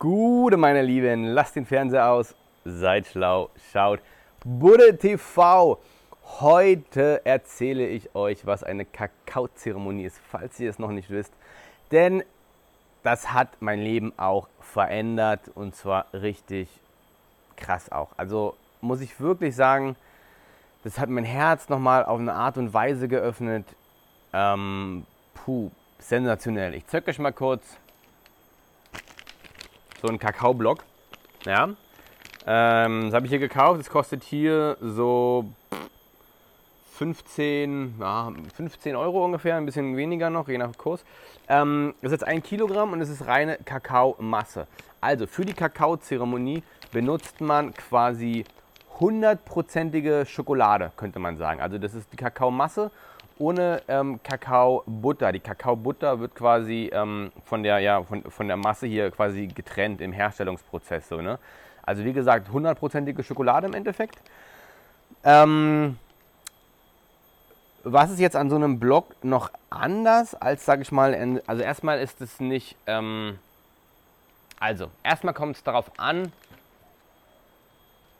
Gute, meine Lieben, lasst den Fernseher aus, seid schlau, schaut Budde TV. Heute erzähle ich euch, was eine Kakaozeremonie ist, falls ihr es noch nicht wisst. Denn das hat mein Leben auch verändert und zwar richtig krass auch. Also muss ich wirklich sagen, das hat mein Herz nochmal auf eine Art und Weise geöffnet. Ähm, puh, sensationell. Ich zeig euch mal kurz so einen Kakaoblock. Ja. Ähm, das habe ich hier gekauft. Das kostet hier so 15, ja, 15 Euro ungefähr, ein bisschen weniger noch, je nach Kurs. Ähm, das ist jetzt ein Kilogramm und es ist reine Kakaomasse. Also für die Kakaozeremonie benutzt man quasi hundertprozentige Schokolade, könnte man sagen. Also das ist die Kakaomasse ohne ähm, Kakaobutter. Die Kakaobutter wird quasi ähm, von, der, ja, von, von der Masse hier quasi getrennt im Herstellungsprozess. So, ne? Also wie gesagt, hundertprozentige Schokolade im Endeffekt. Ähm, was ist jetzt an so einem Block noch anders als, sage ich mal, also erstmal ist es nicht, ähm, also erstmal kommt es darauf an,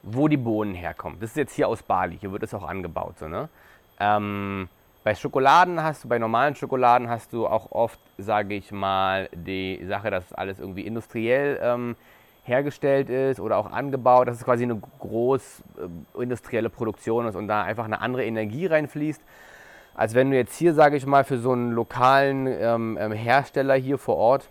wo die Bohnen herkommen. Das ist jetzt hier aus Bali, hier wird es auch angebaut. So, ne? Ähm, bei Schokoladen hast du, bei normalen Schokoladen hast du auch oft, sage ich mal, die Sache, dass alles irgendwie industriell ähm, hergestellt ist oder auch angebaut, dass es quasi eine groß äh, industrielle Produktion ist und da einfach eine andere Energie reinfließt, als wenn du jetzt hier, sage ich mal, für so einen lokalen ähm, ähm Hersteller hier vor Ort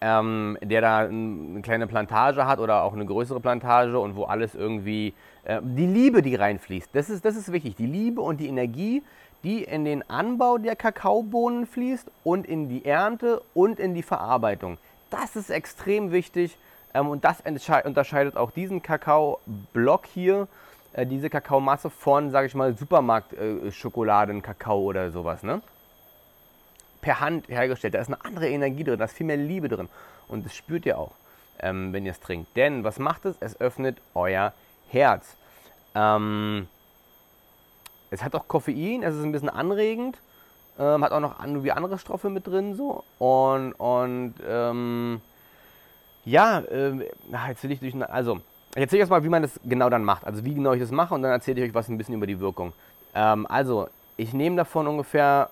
ähm, der da eine kleine Plantage hat oder auch eine größere Plantage und wo alles irgendwie, äh, die Liebe, die reinfließt, das ist, das ist wichtig, die Liebe und die Energie, die in den Anbau der Kakaobohnen fließt und in die Ernte und in die Verarbeitung. Das ist extrem wichtig ähm, und das unterscheidet auch diesen Kakaoblock hier, äh, diese Kakaomasse von, sage ich mal, Supermarkt-Schokoladen, äh, oder sowas. Ne? per Hand hergestellt. Da ist eine andere Energie drin, da ist viel mehr Liebe drin. Und das spürt ihr auch, ähm, wenn ihr es trinkt. Denn was macht es? Es öffnet euer Herz. Ähm, es hat auch Koffein, es ist ein bisschen anregend, ähm, hat auch noch irgendwie andere Stoffe mit drin. So. Und, und ähm, ja, äh, jetzt will ich durch. Also, ich erzähle euch mal, wie man das genau dann macht. Also, wie genau ich das mache und dann erzähle ich euch was ein bisschen über die Wirkung. Ähm, also, ich nehme davon ungefähr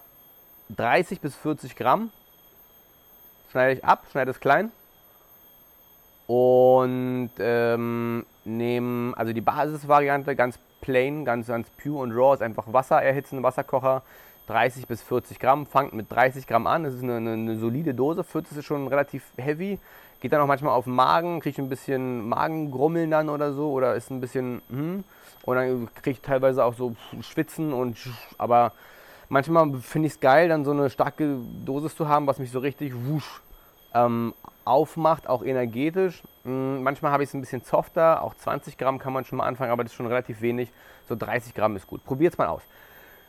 30 bis 40 Gramm. Schneide ich ab, schneide es klein. Und ähm, nehme, also die Basisvariante ganz plain, ganz, ganz pure und raw ist einfach Wasser erhitzen, Wasserkocher. 30 bis 40 Gramm, fangt mit 30 Gramm an, das ist eine, eine, eine solide Dose, 40 ist schon relativ heavy, geht dann auch manchmal auf den Magen, kriege ein bisschen Magengrummeln dann oder so oder ist ein bisschen, hm, und dann kriege ich teilweise auch so Schwitzen und, aber manchmal finde ich es geil, dann so eine starke Dosis zu haben, was mich so richtig wusch ähm, aufmacht, auch energetisch. Hm, manchmal habe ich es ein bisschen softer, auch 20 Gramm kann man schon mal anfangen, aber das ist schon relativ wenig. So 30 Gramm ist gut. Probiert es mal aus.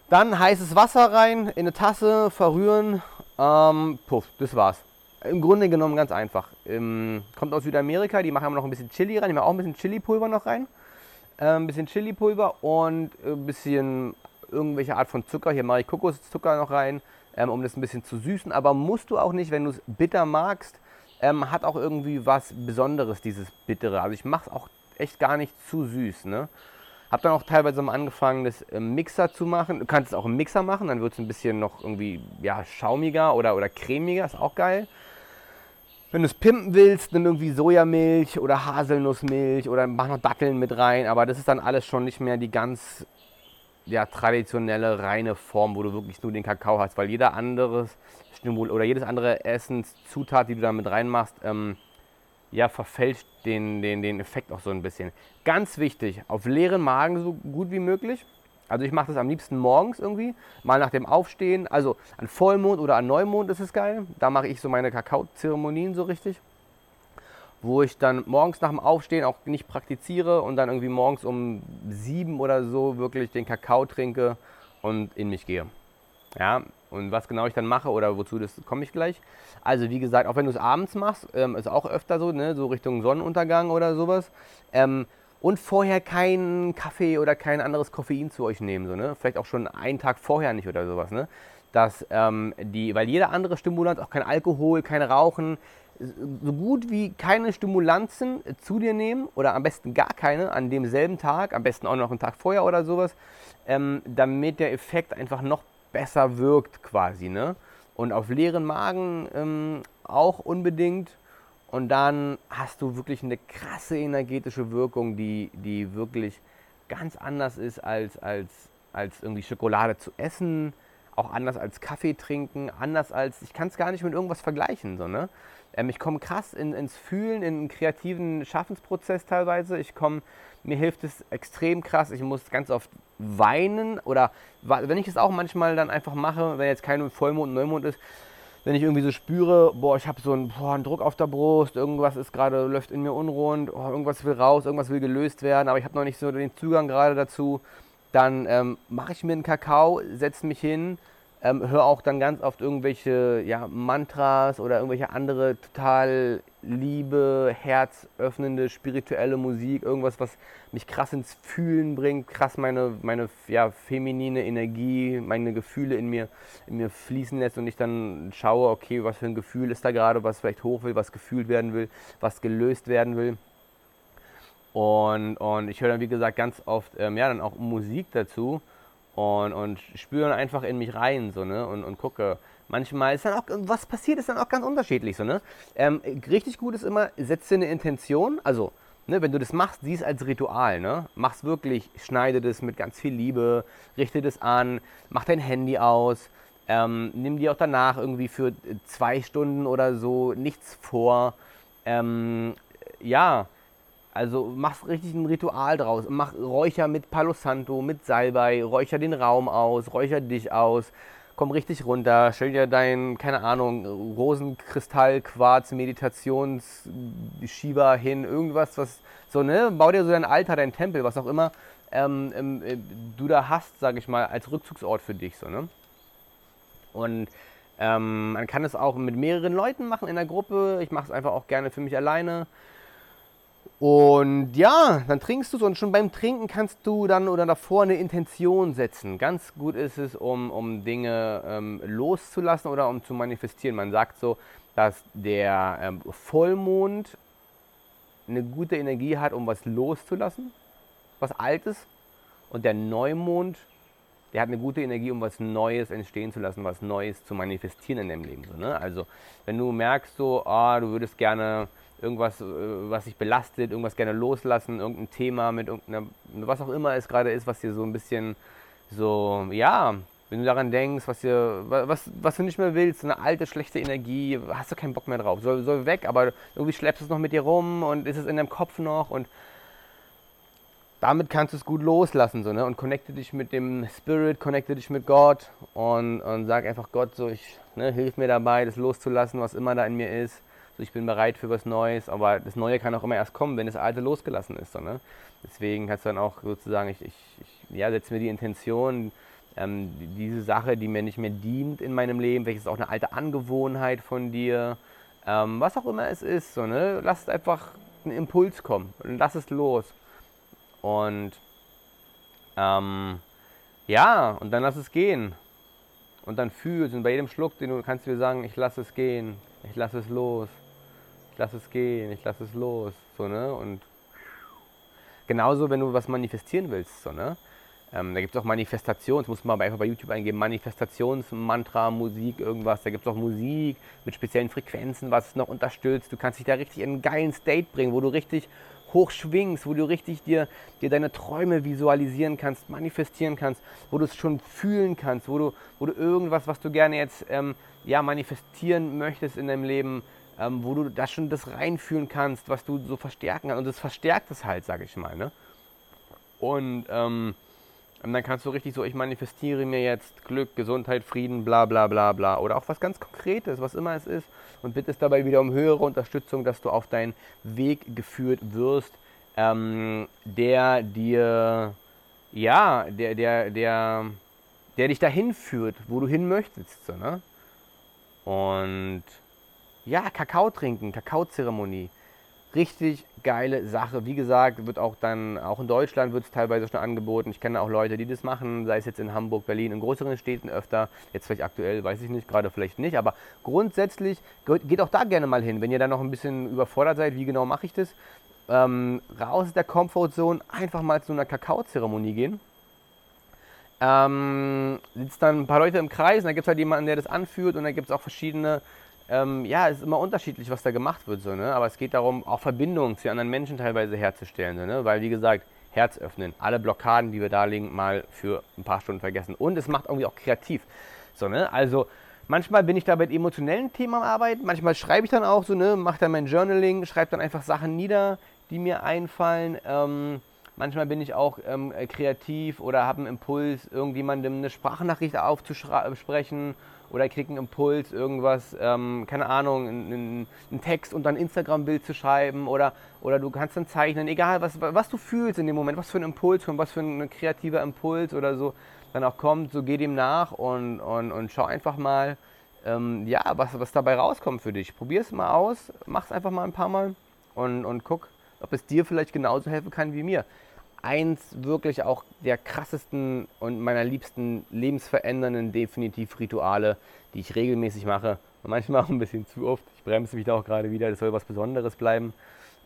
Dann heißes Wasser rein, in eine Tasse, verrühren. Ähm, puff, das war's. Im Grunde genommen ganz einfach. Ähm, kommt aus Südamerika, die machen aber noch ein bisschen Chili rein. Die machen auch ein bisschen Chili-Pulver noch rein. Äh, ein bisschen Chili-Pulver und ein bisschen irgendwelche Art von Zucker. Hier mache ich Kokoszucker noch rein, ähm, um das ein bisschen zu süßen. Aber musst du auch nicht, wenn du es bitter magst. Ähm, hat auch irgendwie was Besonderes, dieses Bittere. Also ich mache es auch echt gar nicht zu süß. Ne? Hab dann auch teilweise mal angefangen, das im Mixer zu machen. Du kannst es auch im Mixer machen, dann wird es ein bisschen noch irgendwie ja, schaumiger oder, oder cremiger, ist auch geil. Wenn du es pimpen willst, nimm irgendwie Sojamilch oder Haselnussmilch oder mach noch Datteln mit rein, aber das ist dann alles schon nicht mehr die ganz ja, traditionelle, reine Form, wo du wirklich nur den Kakao hast, weil jeder anderes oder jedes andere Essenszutat, die du da mit reinmachst, ähm, ja, verfälscht den, den, den Effekt auch so ein bisschen. Ganz wichtig, auf leeren Magen so gut wie möglich. Also ich mache das am liebsten morgens irgendwie, mal nach dem Aufstehen. Also an Vollmond oder an Neumond ist es geil. Da mache ich so meine Kakaozeremonien so richtig wo ich dann morgens nach dem Aufstehen auch nicht praktiziere und dann irgendwie morgens um sieben oder so wirklich den Kakao trinke und in mich gehe. Ja, und was genau ich dann mache oder wozu, das komme ich gleich. Also wie gesagt, auch wenn du es abends machst, ähm, ist auch öfter so, ne, so Richtung Sonnenuntergang oder sowas. Ähm, und vorher keinen Kaffee oder kein anderes Koffein zu euch nehmen, so, ne? Vielleicht auch schon einen Tag vorher nicht oder sowas, ne? Dass ähm, die, weil jeder andere Stimulant, auch kein Alkohol, kein Rauchen, so gut wie keine Stimulanzen zu dir nehmen oder am besten gar keine an demselben Tag, am besten auch noch einen Tag vorher oder sowas, ähm, damit der Effekt einfach noch besser wirkt quasi. Ne? Und auf leeren Magen ähm, auch unbedingt. Und dann hast du wirklich eine krasse energetische Wirkung, die, die wirklich ganz anders ist als, als, als irgendwie Schokolade zu essen, auch anders als Kaffee trinken, anders als, ich kann es gar nicht mit irgendwas vergleichen. So, ne? Ähm, ich komme krass in, ins Fühlen, in einen kreativen Schaffensprozess teilweise. Ich komme, mir hilft es extrem krass. Ich muss ganz oft weinen oder wenn ich es auch manchmal dann einfach mache, wenn jetzt kein Vollmond, Neumond ist, wenn ich irgendwie so spüre, boah, ich habe so einen, boah, einen, Druck auf der Brust, irgendwas ist gerade, läuft in mir unrund, oh, irgendwas will raus, irgendwas will gelöst werden, aber ich habe noch nicht so den Zugang gerade dazu, dann ähm, mache ich mir einen Kakao, setze mich hin, ähm, höre auch dann ganz oft irgendwelche ja, Mantras oder irgendwelche andere total liebe, herzöffnende, spirituelle Musik, irgendwas, was mich krass ins Fühlen bringt, krass meine, meine ja, feminine Energie, meine Gefühle in mir, in mir fließen lässt und ich dann schaue, okay, was für ein Gefühl ist da gerade, was vielleicht hoch will, was gefühlt werden will, was gelöst werden will. Und, und ich höre dann, wie gesagt, ganz oft ähm, ja, dann auch Musik dazu und, und spüre einfach in mich rein so, ne? und, und gucke. Manchmal ist dann auch, was passiert, ist dann auch ganz unterschiedlich. So, ne? Ähm, richtig gut ist immer, setze eine Intention, also ne, wenn du das machst, sieh es als Ritual. Ne? Mach's wirklich, schneide das mit ganz viel Liebe, richte das an, mach dein Handy aus, ähm, nimm dir auch danach irgendwie für zwei Stunden oder so nichts vor. Ähm, ja, also mach richtig ein Ritual draus. Mach Räucher mit Palo Santo, mit Salbei, räucher den Raum aus, räucher dich aus. Komm richtig runter, stell dir dein, keine Ahnung, Rosenkristall, Quarz, Meditations, Shiva hin, irgendwas, was so, ne? Bau dir so dein Altar, dein Tempel, was auch immer ähm, ähm, äh, du da hast, sag ich mal, als Rückzugsort für dich, so, ne? Und ähm, man kann es auch mit mehreren Leuten machen in der Gruppe. Ich mache es einfach auch gerne für mich alleine. Und ja, dann trinkst du es und schon beim Trinken kannst du dann oder davor eine Intention setzen. Ganz gut ist es, um, um Dinge ähm, loszulassen oder um zu manifestieren. Man sagt so, dass der ähm, Vollmond eine gute Energie hat, um was loszulassen, was Altes. Und der Neumond, der hat eine gute Energie, um was Neues entstehen zu lassen, was Neues zu manifestieren in deinem Leben. So, ne? Also, wenn du merkst, so, oh, du würdest gerne irgendwas, äh, was dich belastet, irgendwas gerne loslassen, irgendein Thema mit irgendeiner, was auch immer es gerade ist, was dir so ein bisschen so, ja, wenn du daran denkst, was, dir, was, was du nicht mehr willst, eine alte, schlechte Energie, hast du keinen Bock mehr drauf, soll, soll weg, aber irgendwie schleppst du es noch mit dir rum und ist es in deinem Kopf noch und damit kannst du es gut loslassen so, ne? und connecte dich mit dem Spirit, connecte dich mit Gott und, und sag einfach Gott so, ich, ne, hilf mir dabei, das loszulassen, was immer da in mir ist so, ich bin bereit für was Neues, aber das Neue kann auch immer erst kommen, wenn das Alte losgelassen ist. So, ne? Deswegen kannst du dann auch sozusagen, ich, ich, ich ja, setze mir die Intention, ähm, diese Sache, die mir nicht mehr dient in meinem Leben, welches auch eine alte Angewohnheit von dir, ähm, was auch immer es ist, so, ne? lass es einfach einen Impuls kommen und lass es los. Und ähm, ja, und dann lass es gehen. Und dann fühlst und bei jedem Schluck, den du kannst du dir sagen, ich lasse es gehen, ich lasse es los lass es gehen, ich lass es los. So, ne? Und genauso, wenn du was manifestieren willst, so, ne? Ähm, da gibt es auch Manifestations, muss man einfach bei YouTube eingeben, Manifestationsmantra, Musik, irgendwas. Da gibt es auch Musik mit speziellen Frequenzen, was es noch unterstützt. Du kannst dich da richtig in einen geilen State bringen, wo du richtig hoch schwingst, wo du richtig dir, dir deine Träume visualisieren kannst, manifestieren kannst, wo du es schon fühlen kannst, wo du, wo du irgendwas, was du gerne jetzt ähm, ja, manifestieren möchtest in deinem Leben, ähm, wo du da schon das reinfühlen kannst, was du so verstärken kannst. Und das verstärkt es halt, sag ich mal. Ne? Und ähm, dann kannst du richtig so, ich manifestiere mir jetzt Glück, Gesundheit, Frieden, bla bla bla bla. Oder auch was ganz Konkretes, was immer es ist. Und bittest dabei wieder um höhere Unterstützung, dass du auf deinen Weg geführt wirst, ähm, der dir, ja, der, der, der, der dich dahin führt, wo du hin möchtest. So, ne? Und ja, Kakao trinken, Kakaozeremonie. Richtig geile Sache. Wie gesagt, wird auch dann, auch in Deutschland wird es teilweise schon angeboten. Ich kenne auch Leute, die das machen, sei es jetzt in Hamburg, Berlin, in größeren Städten öfter. Jetzt vielleicht aktuell, weiß ich nicht, gerade vielleicht nicht. Aber grundsätzlich geht auch da gerne mal hin, wenn ihr da noch ein bisschen überfordert seid, wie genau mache ich das. Ähm, raus aus der Comfortzone, einfach mal zu einer Kakaozeremonie gehen. Ähm, sitzen dann ein paar Leute im Kreis und da gibt es halt jemanden, der das anführt und da gibt es auch verschiedene ähm, ja, es ist immer unterschiedlich, was da gemacht wird, so, ne? aber es geht darum, auch Verbindungen zu anderen Menschen teilweise herzustellen, so, ne? weil wie gesagt, Herz öffnen, alle Blockaden, die wir da liegen, mal für ein paar Stunden vergessen. Und es macht irgendwie auch kreativ. So, ne? Also manchmal bin ich da mit emotionellen Themen am Arbeiten, manchmal schreibe ich dann auch so, ne, mache dann mein Journaling, schreibe dann einfach Sachen nieder, die mir einfallen. Ähm, manchmal bin ich auch ähm, kreativ oder habe einen Impuls, irgendjemandem eine Sprachnachricht aufzusprechen oder kriege einen Impuls, irgendwas, ähm, keine Ahnung, einen, einen Text und dann ein Instagram-Bild zu schreiben oder, oder du kannst dann zeichnen, egal was, was du fühlst in dem Moment, was für ein Impuls und was für ein kreativer Impuls oder so dann auch kommt, so geh dem nach und, und, und schau einfach mal, ähm, ja, was, was dabei rauskommt für dich. Probier es mal aus, mach es einfach mal ein paar Mal und, und guck, ob es dir vielleicht genauso helfen kann wie mir eins wirklich auch der krassesten und meiner liebsten lebensverändernden definitiv Rituale, die ich regelmäßig mache. Und manchmal auch ein bisschen zu oft. Ich bremse mich da auch gerade wieder. Das soll was Besonderes bleiben.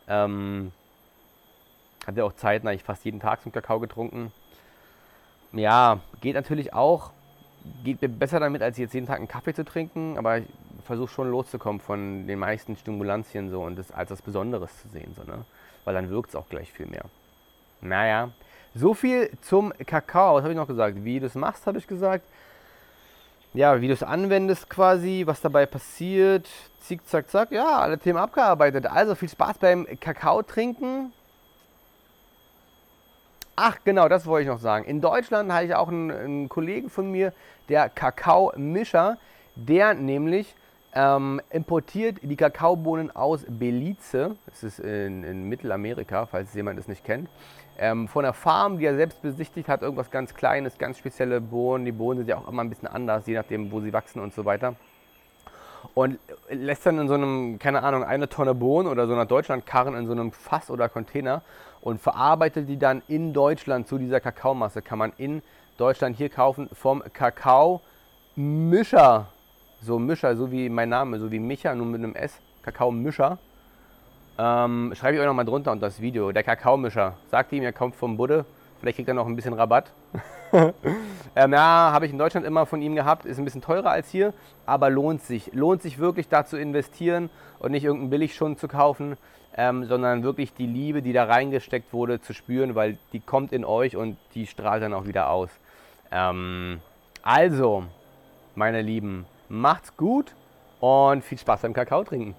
Ähm, hatte auch zeitnah ich fast jeden Tag zum Kakao getrunken. Ja, geht natürlich auch. Geht mir besser damit, als jetzt jeden Tag einen Kaffee zu trinken. Aber ich versuche schon loszukommen von den meisten Stimulantien so und das als was Besonderes zu sehen. So, ne? Weil dann wirkt es auch gleich viel mehr. Naja, so viel zum Kakao. Was habe ich noch gesagt? Wie du es machst, habe ich gesagt. Ja, wie du es anwendest quasi, was dabei passiert. Zick, zack, zack. Ja, alle Themen abgearbeitet. Also viel Spaß beim Kakao trinken. Ach, genau, das wollte ich noch sagen. In Deutschland habe ich auch einen, einen Kollegen von mir, der Kakaomischer, der nämlich ähm, importiert die Kakaobohnen aus Belize. Das ist in, in Mittelamerika, falls jemand es nicht kennt ähm, von der Farm, die er selbst besichtigt hat, irgendwas ganz Kleines, ganz spezielle Bohnen. Die Bohnen sind ja auch immer ein bisschen anders, je nachdem, wo sie wachsen und so weiter. Und lässt dann in so einem, keine Ahnung, eine Tonne Bohnen oder so einer Deutschlandkarren in so einem Fass oder Container und verarbeitet die dann in Deutschland zu dieser Kakaomasse. Kann man in Deutschland hier kaufen vom Kakao-Mischer. So Mischer, so wie mein Name, so wie Micha, nur mit einem S. Kakao-Mischer. Ähm, schreibe ich euch nochmal drunter unter das Video. Der Kakaomischer. Sagt ihm, er kommt vom Budde. Vielleicht kriegt er noch ein bisschen Rabatt. ähm, ja, habe ich in Deutschland immer von ihm gehabt. Ist ein bisschen teurer als hier, aber lohnt sich. Lohnt sich wirklich da zu investieren und nicht irgendeinen Billigschund zu kaufen, ähm, sondern wirklich die Liebe, die da reingesteckt wurde, zu spüren, weil die kommt in euch und die strahlt dann auch wieder aus. Ähm, also, meine Lieben, macht's gut und viel Spaß beim Kakao trinken.